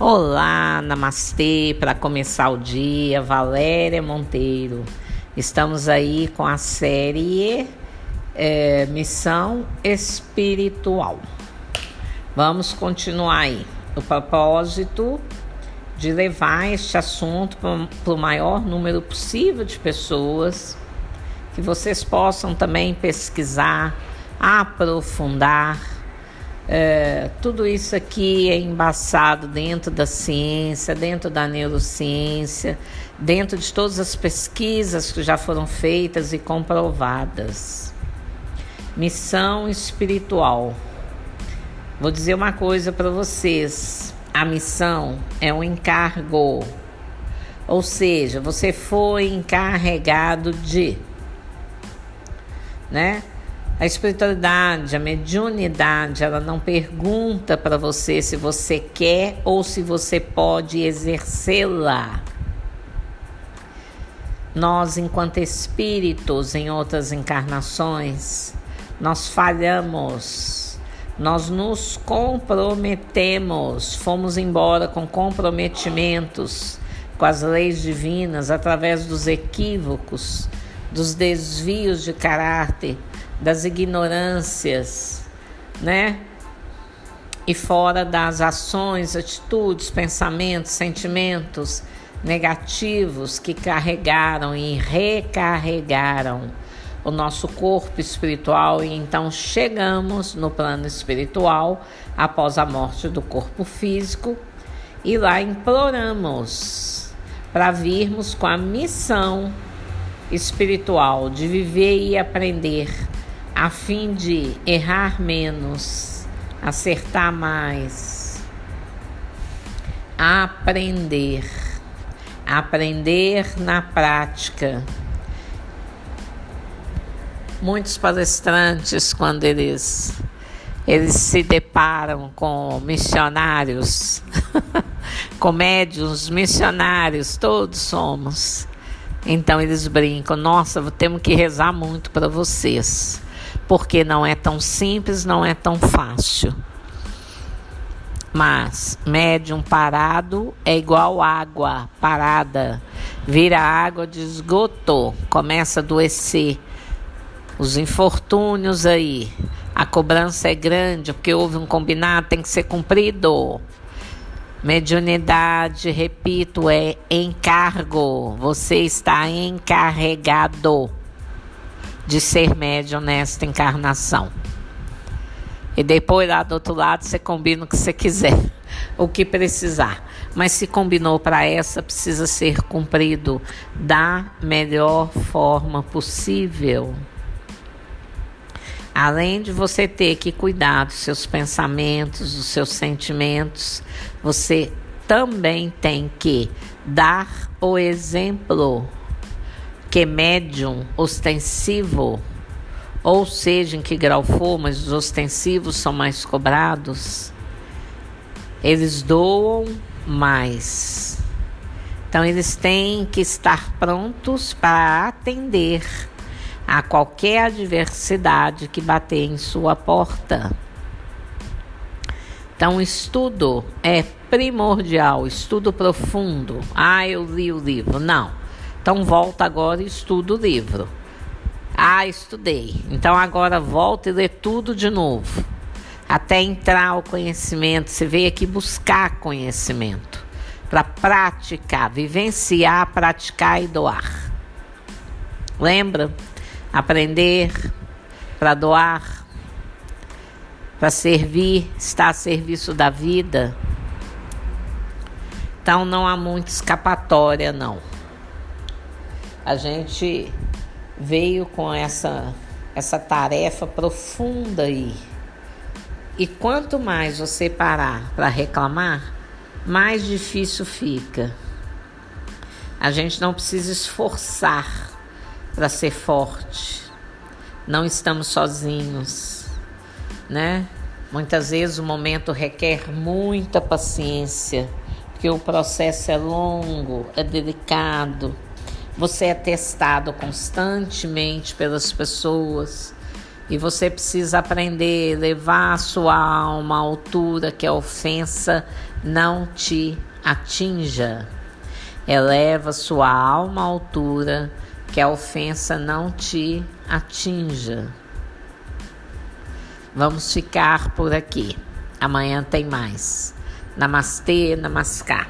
Olá, namastê, para começar o dia, Valéria Monteiro. Estamos aí com a série é, Missão Espiritual. Vamos continuar aí. O propósito de levar este assunto para o maior número possível de pessoas, que vocês possam também pesquisar, aprofundar é, tudo isso aqui é embaçado dentro da ciência, dentro da neurociência, dentro de todas as pesquisas que já foram feitas e comprovadas. Missão espiritual. Vou dizer uma coisa para vocês: a missão é um encargo, ou seja, você foi encarregado de, né? A espiritualidade, a mediunidade, ela não pergunta para você se você quer ou se você pode exercê-la. Nós, enquanto espíritos em outras encarnações, nós falhamos, nós nos comprometemos, fomos embora com comprometimentos com as leis divinas através dos equívocos, dos desvios de caráter das ignorâncias, né? E fora das ações, atitudes, pensamentos, sentimentos negativos que carregaram e recarregaram o nosso corpo espiritual e então chegamos no plano espiritual após a morte do corpo físico e lá imploramos para virmos com a missão espiritual de viver e aprender a fim de errar menos, acertar mais, aprender, aprender na prática. Muitos palestrantes, quando eles eles se deparam com missionários, com médios, missionários, todos somos. Então eles brincam: nossa, temos que rezar muito para vocês porque não é tão simples, não é tão fácil. Mas médium parado é igual água parada. Vira água de esgoto, começa a adoecer. Os infortúnios aí. A cobrança é grande, porque houve um combinado, tem que ser cumprido. Mediunidade, repito, é encargo. Você está encarregado de ser médium nesta encarnação. E depois lá do outro lado você combina o que você quiser, o que precisar. Mas se combinou para essa, precisa ser cumprido da melhor forma possível. Além de você ter que cuidar dos seus pensamentos, dos seus sentimentos, você também tem que dar o exemplo que médium ostensivo, ou seja, em que grau for, mas os ostensivos são mais cobrados, eles doam mais. Então, eles têm que estar prontos para atender a qualquer adversidade que bater em sua porta. Então, estudo é primordial, estudo profundo. Ah, eu li o livro. Não. Então volta agora e estuda o livro. Ah, estudei. Então agora volta e lê tudo de novo. Até entrar o conhecimento. Você veio aqui buscar conhecimento. Para praticar, vivenciar, praticar e doar. Lembra? Aprender para doar, para servir, estar a serviço da vida. Então não há muita escapatória, não a gente veio com essa, essa tarefa profunda aí. E quanto mais você parar para reclamar, mais difícil fica. A gente não precisa esforçar para ser forte. Não estamos sozinhos, né? Muitas vezes o momento requer muita paciência, porque o processo é longo, é delicado você é testado constantemente pelas pessoas, E você precisa aprender a levar a sua alma à altura que a ofensa não te atinja. Eleva sua alma à altura que a ofensa não te atinja. Vamos ficar por aqui. Amanhã tem mais. Namastê, namaskar.